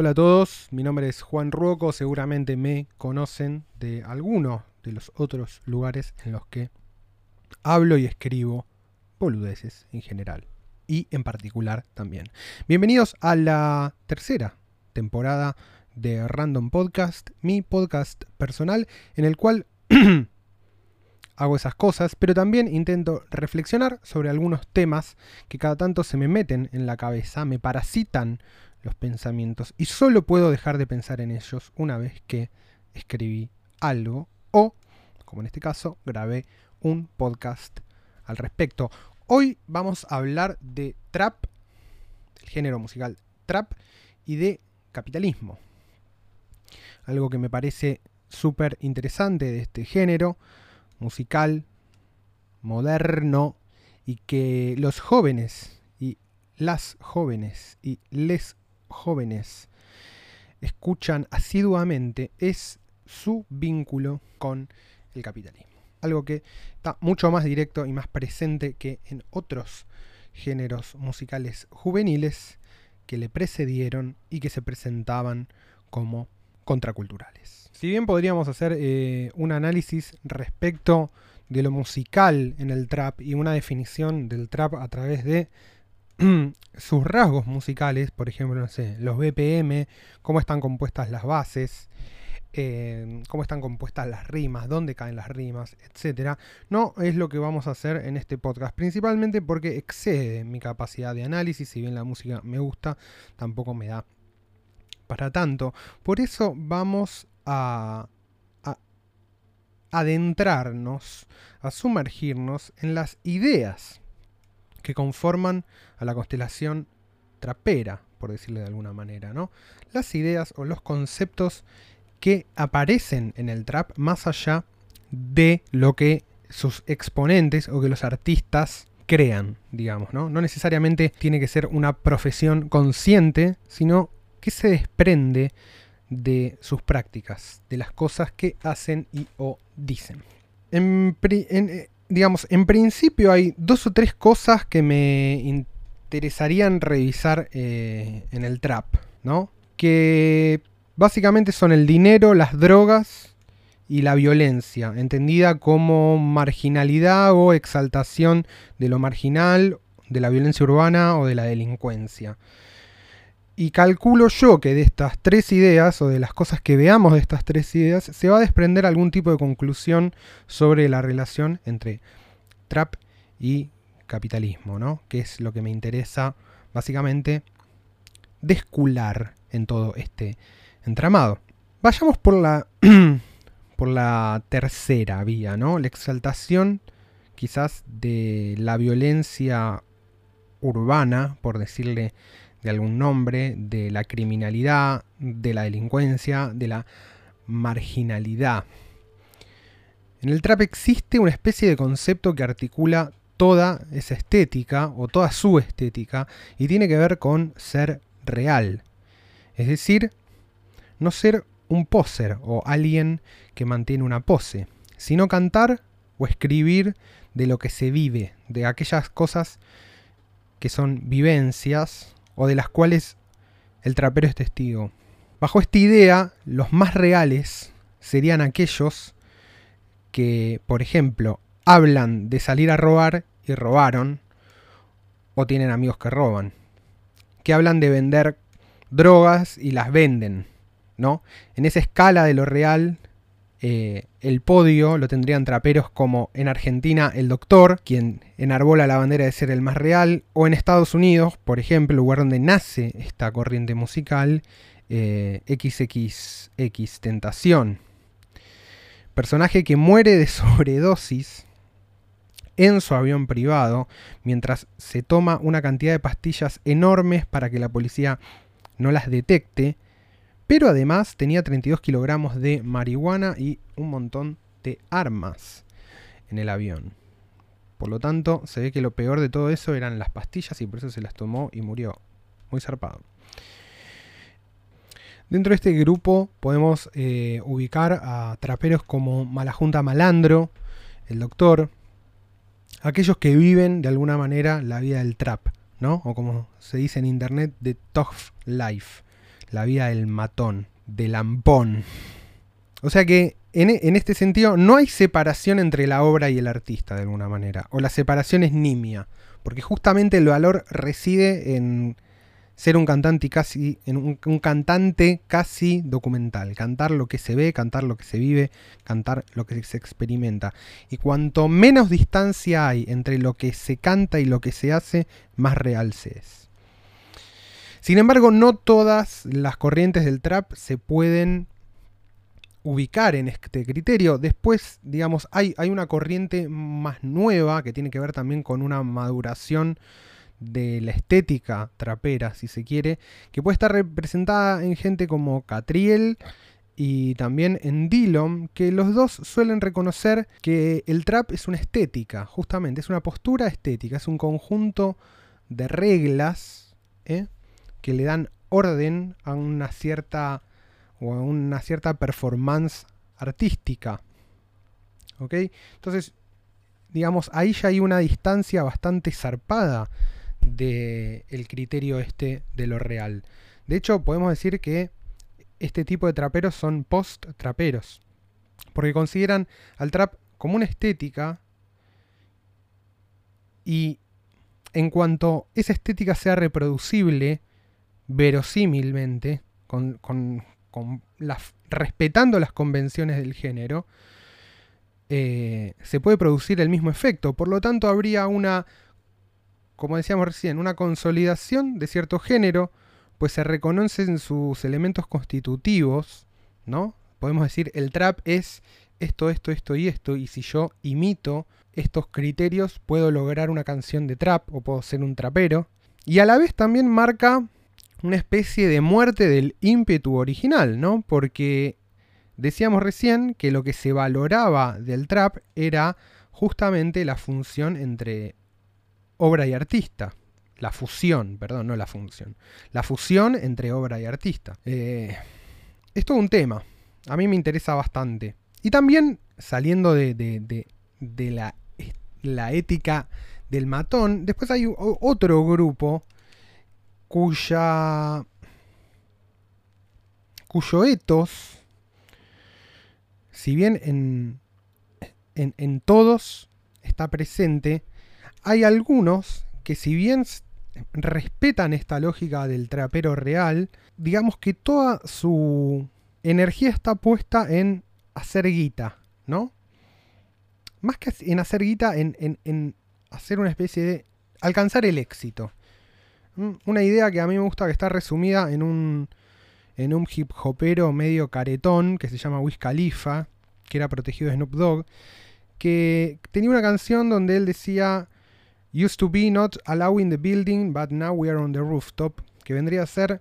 Hola a todos, mi nombre es Juan Ruoco, seguramente me conocen de alguno de los otros lugares en los que hablo y escribo boludeces en general y en particular también. Bienvenidos a la tercera temporada de Random Podcast, mi podcast personal en el cual hago esas cosas, pero también intento reflexionar sobre algunos temas que cada tanto se me meten en la cabeza, me parasitan los pensamientos y solo puedo dejar de pensar en ellos una vez que escribí algo o, como en este caso, grabé un podcast al respecto. Hoy vamos a hablar de trap, el género musical trap y de capitalismo. Algo que me parece súper interesante de este género musical, moderno, y que los jóvenes y las jóvenes y les jóvenes escuchan asiduamente es su vínculo con el capitalismo. Algo que está mucho más directo y más presente que en otros géneros musicales juveniles que le precedieron y que se presentaban como contraculturales. Si bien podríamos hacer eh, un análisis respecto de lo musical en el trap y una definición del trap a través de sus rasgos musicales, por ejemplo, no sé, los BPM, cómo están compuestas las bases, eh, cómo están compuestas las rimas, dónde caen las rimas, etc. No es lo que vamos a hacer en este podcast, principalmente porque excede mi capacidad de análisis, si bien la música me gusta, tampoco me da para tanto. Por eso vamos a adentrarnos, a sumergirnos en las ideas que conforman a la constelación trapera, por decirle de alguna manera, ¿no? Las ideas o los conceptos que aparecen en el trap más allá de lo que sus exponentes o que los artistas crean, digamos, ¿no? No necesariamente tiene que ser una profesión consciente, sino que se desprende de sus prácticas, de las cosas que hacen y o dicen. En, eh, digamos, en principio hay dos o tres cosas que me interesarían revisar eh, en el trap, ¿no? Que básicamente son el dinero, las drogas y la violencia, entendida como marginalidad o exaltación de lo marginal, de la violencia urbana o de la delincuencia. Y calculo yo que de estas tres ideas, o de las cosas que veamos de estas tres ideas, se va a desprender algún tipo de conclusión sobre la relación entre trap y capitalismo, ¿no? Que es lo que me interesa básicamente descular en todo este entramado. Vayamos por la, por la tercera vía, ¿no? La exaltación quizás de la violencia urbana, por decirle de algún nombre, de la criminalidad, de la delincuencia, de la marginalidad. En el trap existe una especie de concepto que articula toda esa estética o toda su estética y tiene que ver con ser real. Es decir, no ser un poser o alguien que mantiene una pose, sino cantar o escribir de lo que se vive, de aquellas cosas que son vivencias o de las cuales el trapero es testigo. Bajo esta idea, los más reales serían aquellos que, por ejemplo, hablan de salir a robar y robaron, o tienen amigos que roban, que hablan de vender drogas y las venden, ¿no? En esa escala de lo real eh, el podio lo tendrían traperos como en Argentina el Doctor, quien enarbola la bandera de ser el más real, o en Estados Unidos, por ejemplo, lugar donde nace esta corriente musical, eh, XXX Tentación. Personaje que muere de sobredosis en su avión privado mientras se toma una cantidad de pastillas enormes para que la policía no las detecte pero además tenía 32 kilogramos de marihuana y un montón de armas en el avión. Por lo tanto, se ve que lo peor de todo eso eran las pastillas y por eso se las tomó y murió. Muy zarpado. Dentro de este grupo podemos eh, ubicar a traperos como Malajunta Malandro, el Doctor, aquellos que viven de alguna manera la vida del trap, ¿no? O como se dice en internet, de tough life la vida del matón, del lampón. O sea que en, en, este sentido no hay separación entre la obra y el artista de alguna manera, o la separación es nimia, porque justamente el valor reside en ser un cantante casi, un, un, cantante casi documental, cantar lo que se ve, cantar lo que se vive, cantar lo que se experimenta. Y cuanto menos distancia hay entre lo que se canta y lo que se hace, más real se es. Sin embargo, no todas las corrientes del trap se pueden ubicar en este criterio. Después, digamos, hay, una corriente más nueva que tiene que ver también con una maduración de la estética trapera, si se quiere, que puede estar representada en gente como Catriel y también en Dillon, que los dos suelen reconocer que el trap es una estética, justamente, es una postura estética, es un conjunto de reglas ¿eh? Que le dan orden a una cierta o a una cierta performance artística. ¿Ok? Entonces, digamos, ahí ya hay una distancia bastante zarpada del criterio este de lo real. De hecho, podemos decir que este tipo de traperos son post-traperos, porque consideran al trap como una estética y en cuanto esa estética sea reproducible verosímilmente, con, respetando las convenciones del género, eh, se puede producir el mismo efecto. Por lo tanto, habría una como decíamos recién, una consolidación de cierto género, pues se reconocen sus elementos constitutivos, ¿no? Podemos decir, el trap es esto, esto, esto y esto, y si yo imito estos criterios, puedo lograr una canción de trap o puedo ser un trapero. Y a la vez también marca una especie de muerte del ímpetu original, ¿no? Porque decíamos recién que lo que se valoraba del trap era justamente la función entre obra y artista. La fusión, perdón, no la función. La fusión entre obra y artista. Eh, es todo un tema. A mí me interesa bastante. Y también, saliendo de, de, la, la, ética del matón, después hay otro grupo cuya. cuyo etos, si bien en, en, en todos está presente, hay algunos que si bien respetan esta lógica del trapero real, digamos que toda su energía está puesta en hacer guita, ¿no? Más que en hacer guita, en, hacer una especie de... alcanzar el éxito. Mm, una idea que a mí me gusta que está resumida en un, en un hip hopero medio caretón que se llama Wiz Khalifa, que era protegido de Snoop Dogg, que tenía una canción donde él decía Used to be not allowing the building, but now we are on the rooftop. Que vendría a ser.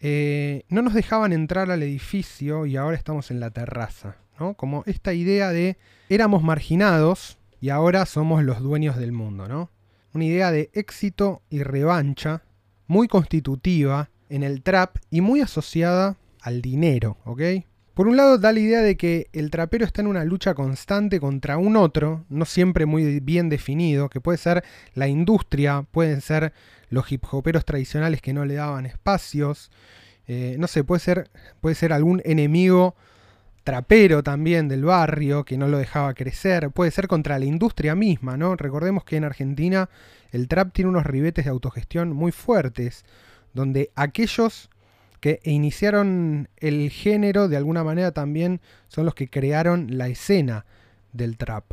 Eh, no nos dejaban entrar al edificio y ahora estamos en la terraza. ¿no? Como esta idea de éramos marginados y ahora somos los dueños del mundo. ¿no? Una idea de éxito y revancha muy constitutiva en el trap y muy asociada al dinero. ¿ok? Por un lado da la idea de que el trapero está en una lucha constante contra un otro, no siempre muy bien definido, que puede ser la industria, pueden ser los hip hoperos tradicionales que no le daban espacios, eh, no sé, puede ser, puede ser algún enemigo trapero también del barrio que no lo dejaba crecer, puede ser contra la industria misma, ¿no? Recordemos que en Argentina el trap tiene unos ribetes de autogestión muy fuertes, donde aquellos que iniciaron el género de alguna manera también son los que crearon la escena del trap.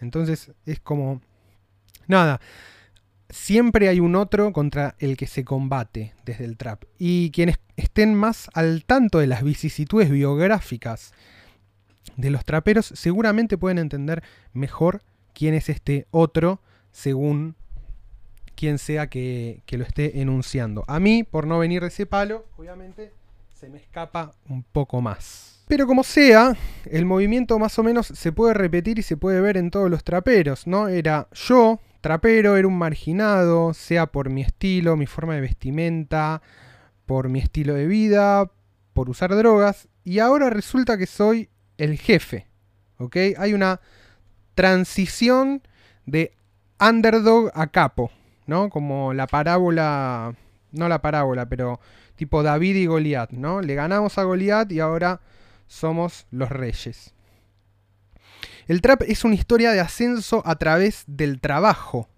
Entonces es como... Nada, siempre hay un otro contra el que se combate desde el trap. Y quienes estén más al tanto de las vicisitudes biográficas de los traperos seguramente pueden entender mejor quién es este otro según quien sea que, lo esté enunciando. A mí, por no venir de ese palo, obviamente se me escapa un poco más. Pero como sea, el movimiento más o menos se puede repetir y se puede ver en todos los traperos, ¿no? Era yo, trapero, era un marginado, sea por mi estilo, mi forma de vestimenta, por mi estilo de vida, por usar drogas, y ahora resulta que soy el jefe, ¿ok? Hay una transición de underdog a capo, ¿no? Como la parábola, no la parábola, pero tipo David y Goliat, ¿no? Le ganamos a Goliat y ahora somos los reyes. El trap es una historia de ascenso a través del trabajo,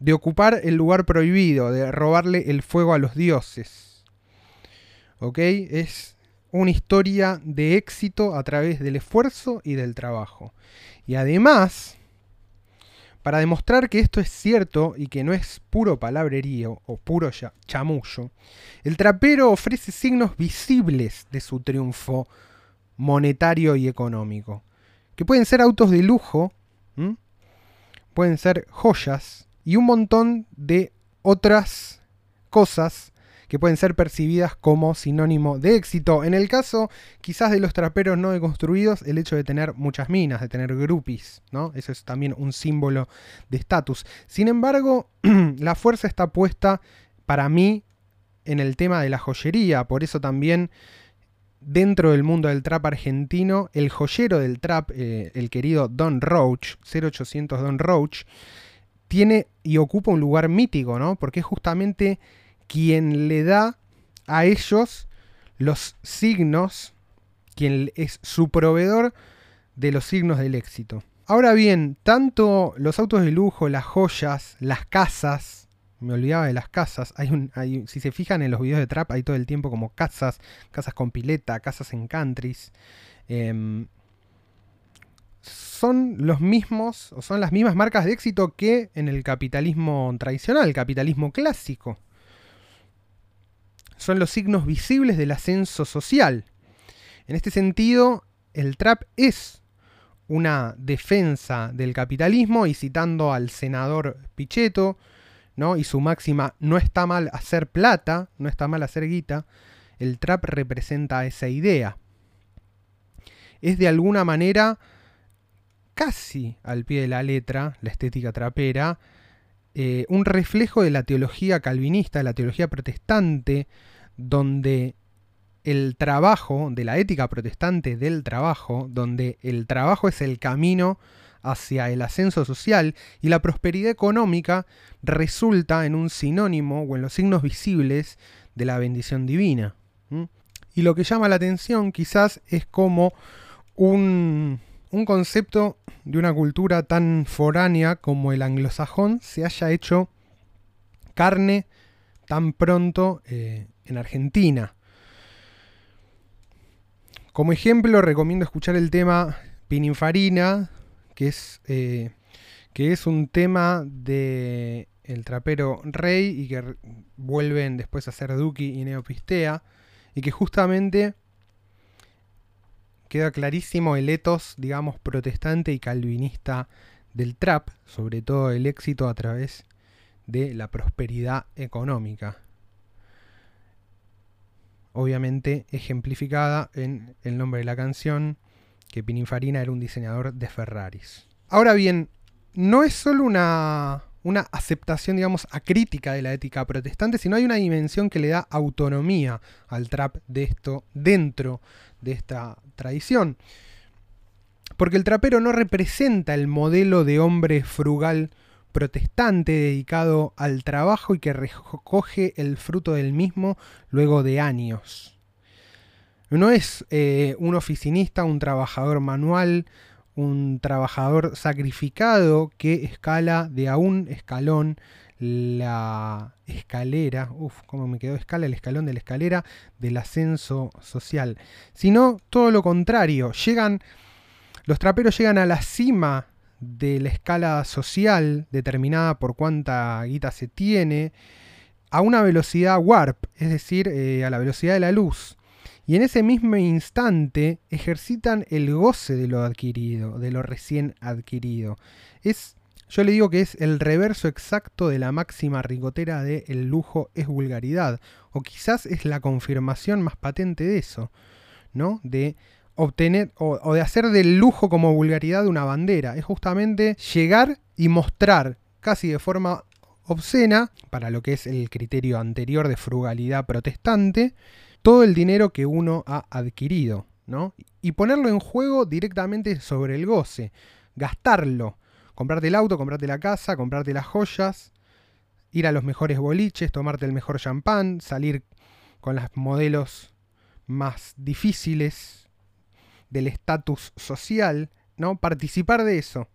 de ocupar el lugar prohibido, de robarle el fuego a los dioses. ¿Ok? Es una historia de éxito a través del esfuerzo y del trabajo. Y además, para demostrar que esto es cierto y que no es puro palabrerío o puro chamullo, el trapero ofrece signos visibles de su triunfo monetario y económico, que pueden ser autos de lujo, pueden ser joyas y un montón de otras cosas que pueden ser percibidas como sinónimo de éxito. En el caso quizás de los traperos no deconstruidos, el hecho de tener muchas minas, de tener groupies, ¿no? Eso es también un símbolo de estatus. Sin embargo, la fuerza está puesta para mí en el tema de la joyería, por eso también dentro del mundo del trap argentino, el joyero del trap, eh, el querido Don Roach, 0800 Don Roach, tiene y ocupa un lugar mítico, ¿no? Porque es justamente quien le da a ellos los signos, quien es su proveedor de los signos del éxito. Ahora bien, tanto los autos de lujo, las joyas, las casas, me olvidaba de las casas, hay un, si se fijan en los videos de trap hay todo el tiempo como casas, casas con pileta, casas en countries. Em, son los mismos, o son las mismas marcas de éxito que en el capitalismo tradicional, el capitalismo clásico son los signos visibles del ascenso social. En este sentido, el trap es una defensa del capitalismo y citando al senador Pichetto, ¿no? Y su máxima, no está mal hacer plata, no está mal hacer guita, el trap representa esa idea. Es de alguna manera, casi al pie de la letra, la estética trapera, eh, un reflejo de la teología calvinista, de la teología protestante, donde el trabajo, de la ética protestante del trabajo, donde el trabajo es el camino hacia el ascenso social y la prosperidad económica resulta en un sinónimo o en los signos visibles de la bendición divina. Y lo que llama la atención quizás es como un, un concepto de una cultura tan foránea como el anglosajón se haya hecho carne tan pronto eh, en Argentina. Como ejemplo, recomiendo escuchar el tema Pininfarina, que es, eh, que es un tema de el trapero Rey y que vuelven después a ser Duki y Neopistea, y que justamente queda clarísimo el etos, digamos, protestante y calvinista del trap, sobre todo el éxito a través de la prosperidad económica. Obviamente ejemplificada en el nombre de la canción, que Pininfarina era un diseñador de Ferraris. Ahora bien, no es solo una, una aceptación, digamos, acrítica de la ética protestante, sino hay una dimensión que le da autonomía al trap de esto dentro de esta tradición. Porque el trapero no representa el modelo de hombre frugal protestante dedicado al trabajo y que recoge el fruto del mismo luego de años. No es eh, un oficinista, un trabajador manual, un trabajador sacrificado que escala de a un escalón la escalera, uff, cómo me quedó. Escala, el escalón de la escalera del ascenso social, sino todo lo contrario, llegan, los traperos llegan a la cima de la escala social determinada por cuánta guita se tiene, a una velocidad warp, es decir, eh, a la velocidad de la luz. Y en ese mismo instante ejercitan el goce de lo adquirido, de lo recién adquirido. Es yo le digo que es el reverso exacto de la máxima ricotera de el lujo es vulgaridad. O quizás es la confirmación más patente de eso, ¿no? De obtener o, de hacer del lujo como vulgaridad una bandera. Es justamente llegar y mostrar casi de forma obscena, para lo que es el criterio anterior de frugalidad protestante, todo el dinero que uno ha adquirido, ¿no? Y ponerlo en juego directamente sobre el goce, gastarlo, comprarte el auto, comprarte la casa, comprarte las joyas, ir a los mejores boliches, tomarte el mejor champán, salir con las modelos más difíciles del estatus social, ¿no? Participar de eso.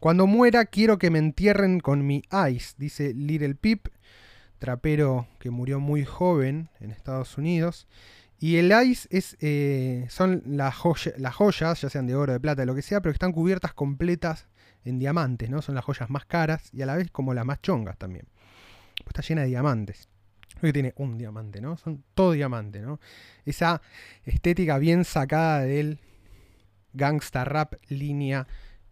Cuando muera quiero que me entierren con mi ice, dice Little Pip, trapero que murió muy joven en Estados Unidos. Y el ice es, eh, son las, joyas, ya sean de oro, de plata, de lo que sea, pero que están cubiertas completas en diamantes, ¿no? Son las joyas más caras y a la vez como las más chongas también. Pues está llena de diamantes. que tiene un diamante, ¿no? Son todo diamante, ¿no? Esa estética bien sacada del gangsta rap línea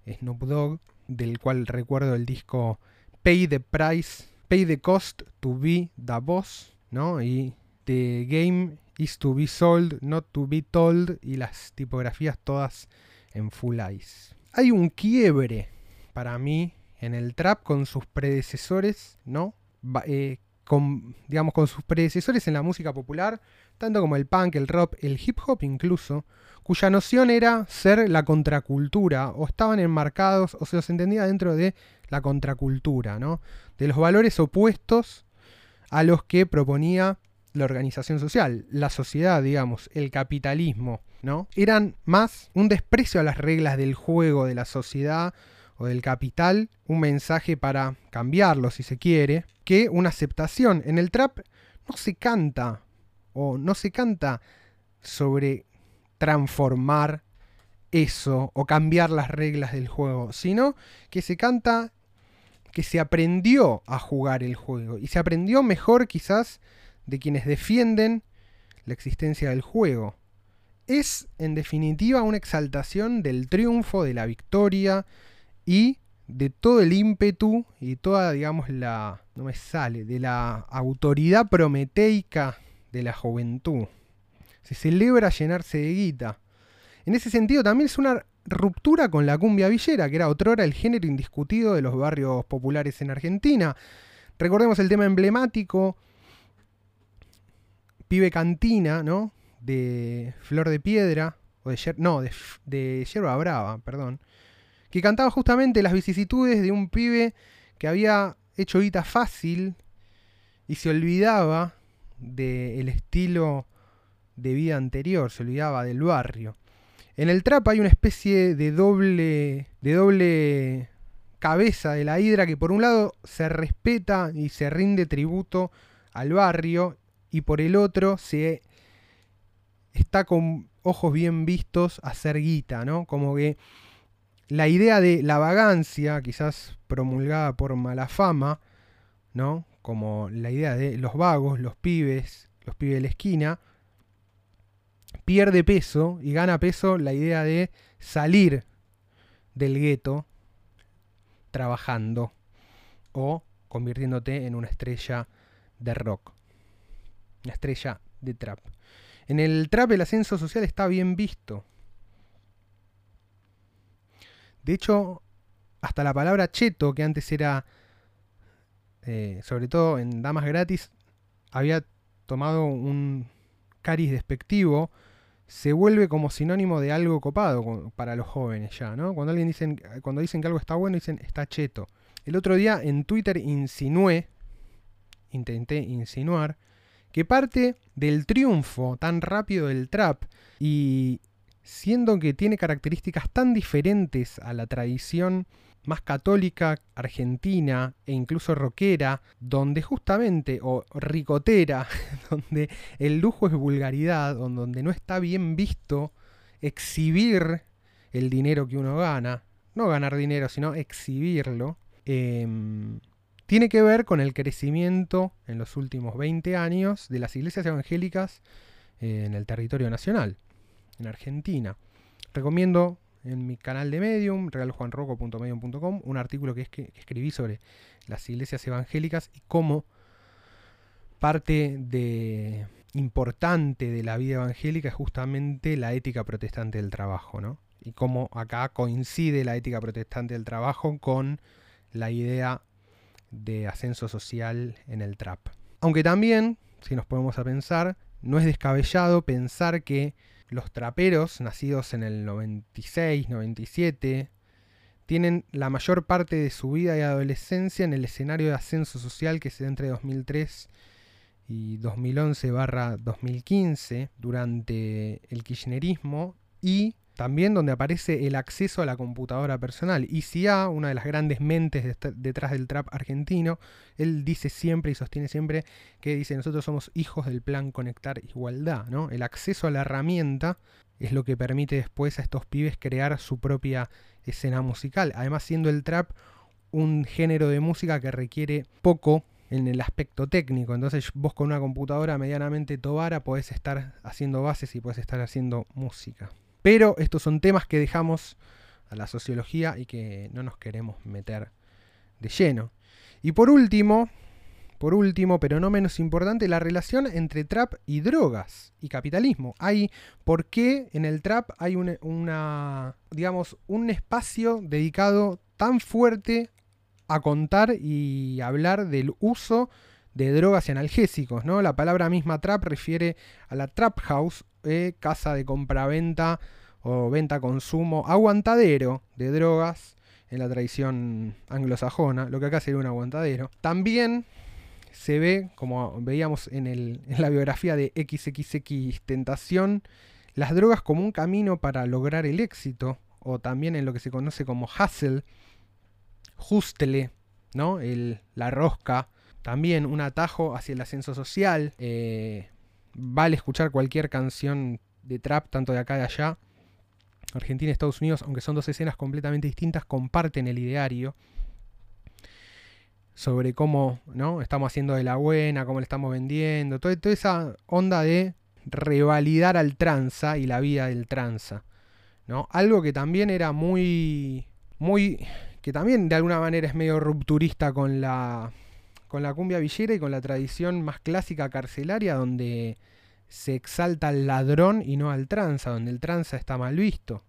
Snoop Dogg, del cual recuerdo el disco Pay the Price, Pay the Cost to be the Boss, ¿no? Y The Game is to be sold, not to be told, y las tipografías todas en full eyes. Hay un quiebre para mí en el trap con sus predecesores, ¿no? Eh, con, digamos, con sus predecesores en la música popular, tanto como el punk, el rock, el hip hop incluso, cuya noción era ser la contracultura, o estaban enmarcados, o se los entendía dentro de la contracultura, ¿no? De los valores opuestos a los que proponía la organización social, la sociedad, digamos, el capitalismo, ¿no? Eran más un desprecio a las reglas del juego de la sociedad o del capital, un mensaje para cambiarlo si se quiere, que una aceptación. En el trap no se canta o no se canta sobre transformar eso o cambiar las reglas del juego, sino que se canta que se aprendió a jugar el juego y se aprendió mejor quizás de quienes defienden la existencia del juego. Es en definitiva una exaltación del triunfo, de la victoria y de todo el ímpetu y toda, digamos, la, no me sale, de la autoridad prometeica de la juventud. Se celebra llenarse de guita. En ese sentido también es una ruptura con la cumbia villera, que era otrora el género indiscutido de los barrios populares en Argentina. Recordemos el tema emblemático, Pibe Cantina, ¿no? De Flor de Piedra, o de, no, de, Yerba Brava, perdón que cantaba justamente las vicisitudes de un pibe que había hecho guita fácil y se olvidaba del estilo de vida anterior, se olvidaba del barrio. En el trap hay una especie de doble, de doble cabeza de la hidra que por un lado se respeta y se rinde tributo al barrio y por el otro se está con ojos bien vistos a hacer guita, ¿no? Como que la idea de la vagancia, quizás promulgada por mala fama, ¿no? Como la idea de los vagos, los pibes, los pibes de la esquina, pierde peso y gana peso la idea de salir del gueto trabajando o convirtiéndote en una estrella de rock, una estrella de trap. En el trap el ascenso social está bien visto, de hecho, hasta la palabra cheto, que antes era, eh, sobre todo en Damas Gratis, había tomado un cariz despectivo, se vuelve como sinónimo de algo copado para los jóvenes ya, ¿no? Cuando alguien dicen, cuando dicen que algo está bueno, dicen está cheto. El otro día en Twitter insinué, intenté insinuar, que parte del triunfo tan rápido del trap y siendo que tiene características tan diferentes a la tradición más católica argentina e incluso rockera, donde justamente, o ricotera, donde el lujo es vulgaridad, donde no está bien visto exhibir el dinero que uno gana, no ganar dinero, sino exhibirlo, em, tiene que ver con el crecimiento en los últimos 20 años de las iglesias evangélicas en el territorio nacional en Argentina. Recomiendo en mi canal de Medium, realjuanroco.medium.com, un artículo que, que escribí sobre las iglesias evangélicas y cómo parte de importante de la vida evangélica es justamente la ética protestante del trabajo, ¿no? Y cómo acá coincide la ética protestante del trabajo con la idea de ascenso social en el trap. Aunque también, si nos ponemos a pensar, no es descabellado pensar que los traperos, nacidos en el 96, 97, tienen la mayor parte de su vida y adolescencia en el escenario de ascenso social que se da entre 2003 y 2011-2015 durante el kirchnerismo y también donde aparece el acceso a la computadora personal. ICA, una de las grandes mentes detrás del trap argentino, él dice siempre y sostiene siempre que dice nosotros somos hijos del plan Conectar Igualdad. ¿no? El acceso a la herramienta es lo que permite después a estos pibes crear su propia escena musical. Además siendo el trap un género de música que requiere poco en el aspecto técnico. Entonces vos con una computadora medianamente tobara podés estar haciendo bases y podés estar haciendo música. Pero estos son temas que dejamos a la sociología y que no nos queremos meter de lleno. Y por último, por último, pero no menos importante, la relación entre trap y drogas y capitalismo. Hay, ¿por qué en el trap hay una, digamos, un espacio dedicado tan fuerte a contar y hablar del uso de drogas y analgésicos, ¿no? La palabra misma trap refiere a la trap house eh, casa de compraventa o venta-consumo, aguantadero de drogas en la tradición anglosajona, lo que acá sería un aguantadero. También se ve, como veíamos en, la biografía de XXX Tentación, las drogas como un camino para lograr el éxito, o también en lo que se conoce como hustle, hustle, ¿no? El, la rosca, también un atajo hacia el ascenso social. Eh, vale escuchar cualquier canción de trap, tanto de acá de allá. Argentina y Estados Unidos, aunque son dos escenas completamente distintas, comparten el ideario sobre cómo ¿no? estamos haciendo de la buena, cómo le estamos vendiendo, toda, toda esa onda de revalidar al tranza y la vida del tranza. ¿no? Algo que también era muy, muy, que también de alguna manera es medio rupturista con la, con la cumbia villera y con la tradición más clásica carcelaria donde se exalta al ladrón y no al tranza, donde el tranza está mal visto.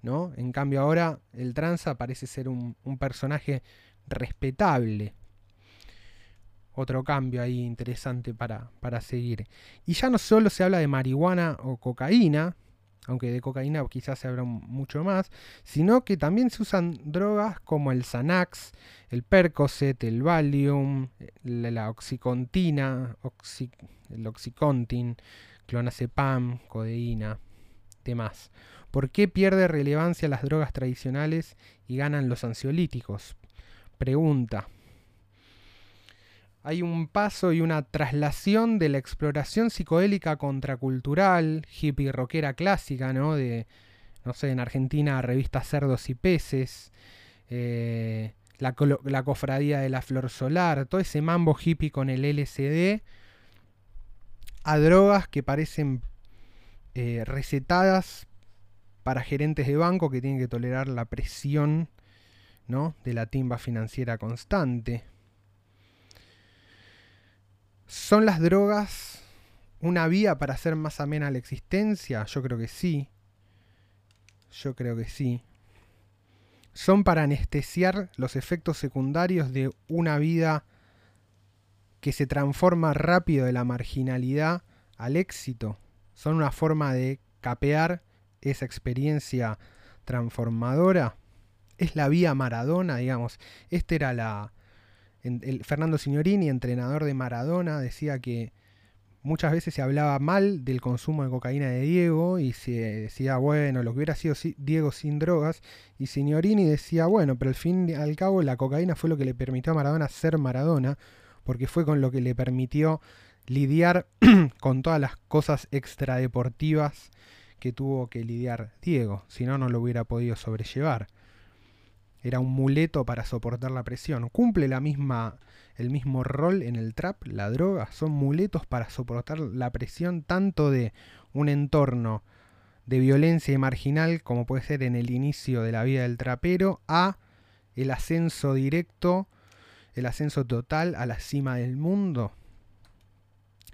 ¿no? En cambio ahora el tranza parece ser un, personaje respetable. Otro cambio ahí interesante para, para seguir. Y ya no solo se habla de marihuana o cocaína, aunque de cocaína quizás se habla mucho más, sino que también se usan drogas como el Xanax, el Percocet, el Valium, la, oxicontina, el oxicontin, clonazepam, codeína, demás. ¿Por qué pierde relevancia las drogas tradicionales y ganan los ansiolíticos? Pregunta hay un paso y una traslación de la exploración psicodélica contracultural, hippie rockera clásica, ¿no? De, no sé, en Argentina, revista Cerdos y Peces, eh, la, cofradía de la flor solar, todo ese mambo hippie con el LSD, a drogas que parecen eh, recetadas para gerentes de banco que tienen que tolerar la presión ¿no? de la timba financiera constante. ¿Son las drogas una vía para hacer más amena la existencia? Yo creo que sí. Yo creo que sí. ¿Son para anestesiar los efectos secundarios de una vida que se transforma rápido de la marginalidad al éxito? ¿Son una forma de capear esa experiencia transformadora? ¿Es la vía Maradona, digamos? Esta era la, el, Fernando Signorini, entrenador de Maradona, decía que muchas veces se hablaba mal del consumo de cocaína de Diego y se decía, bueno, lo que hubiera sido Diego sin drogas. Y Signorini decía, bueno, pero al fin y al cabo la cocaína fue lo que le permitió a Maradona ser Maradona, porque fue con lo que le permitió lidiar con todas las cosas extradeportivas que tuvo que lidiar Diego, si no, no lo hubiera podido sobrellevar era un muleto para soportar la presión. Cumple la misma, el mismo rol en el trap, la droga, son muletos para soportar la presión tanto de un entorno de violencia y marginal como puede ser en el inicio de la vida del trapero a el ascenso directo, el ascenso total a la cima del mundo.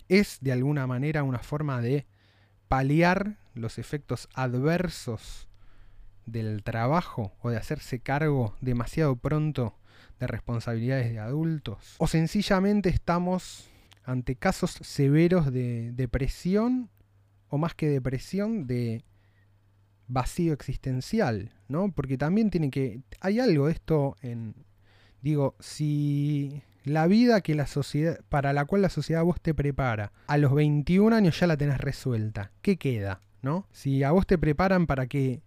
Es de alguna manera una forma de paliar los efectos adversos del trabajo o de hacerse cargo demasiado pronto de responsabilidades de adultos. O sencillamente estamos ante casos severos de depresión o más que depresión de vacío existencial, ¿no? Porque también tiene que hay algo de esto en digo, si la vida que la sociedad, para la cual la sociedad vos te prepara, a los 21 años ya la tenés resuelta. ¿Qué queda? ¿No? Si a vos te preparan para que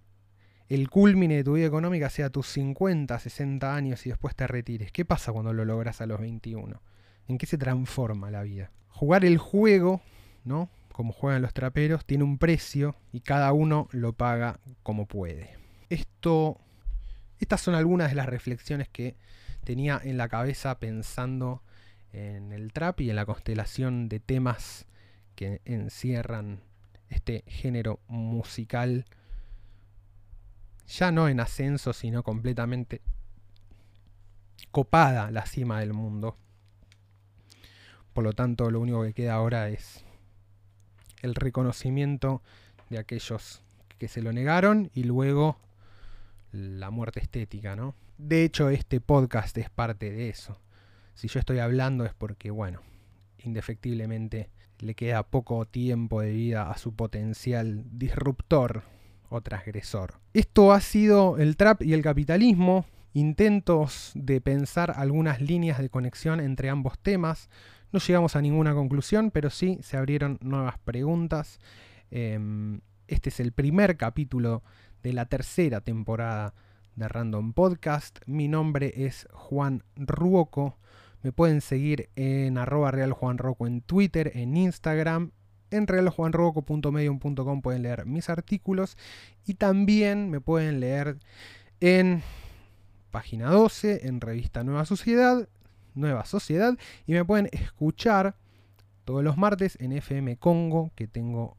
el culmine de tu vida económica sea tus 50, 60 años y después te retires, ¿qué pasa cuando lo logras a los 21? ¿En qué se transforma la vida? Jugar el juego, ¿no? Como juegan los traperos, tiene un precio y cada uno lo paga como puede. Esto, estas son algunas de las reflexiones que tenía en la cabeza pensando en el trap y en la constelación de temas que encierran este género musical, ya no en ascenso, sino completamente copada la cima del mundo. Por lo tanto, lo único que queda ahora es el reconocimiento de aquellos que se lo negaron y luego la muerte estética, ¿no? De hecho, este podcast es parte de eso. Si yo estoy hablando es porque, bueno, indefectiblemente le queda poco tiempo de vida a su potencial disruptor o transgresor. Esto ha sido el trap y el capitalismo, intentos de pensar algunas líneas de conexión entre ambos temas. No llegamos a ninguna conclusión, pero sí se abrieron nuevas preguntas. Em, este es el primer capítulo de la tercera temporada de Random Podcast. Mi nombre es Juan Ruoco. Me pueden seguir en arroba realjuanroco en Twitter, en Instagram. En realjuanroco.medium.com pueden leer mis artículos y también me pueden leer en página 12, en revista Nueva Sociedad, Nueva Sociedad, y me pueden escuchar todos los martes en FM Congo, que tengo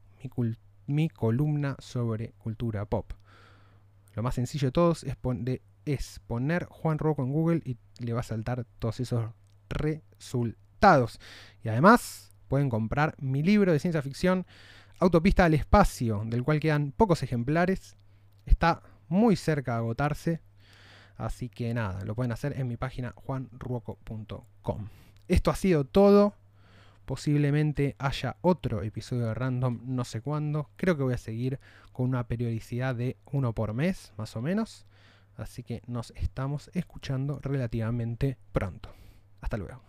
mi, columna sobre cultura pop. Lo más sencillo de todos es, poner Juan Rocco en Google y le va a saltar todos esos resultados. Y además pueden comprar mi libro de ciencia ficción, Autopista al Espacio, del cual quedan pocos ejemplares. Está muy cerca de agotarse. Así que nada, lo pueden hacer en mi página juanruoco.com. Esto ha sido todo. Posiblemente haya otro episodio de Random, no sé cuándo. Creo que voy a seguir con una periodicidad de uno por mes, más o menos. Así que nos estamos escuchando relativamente pronto. Hasta luego.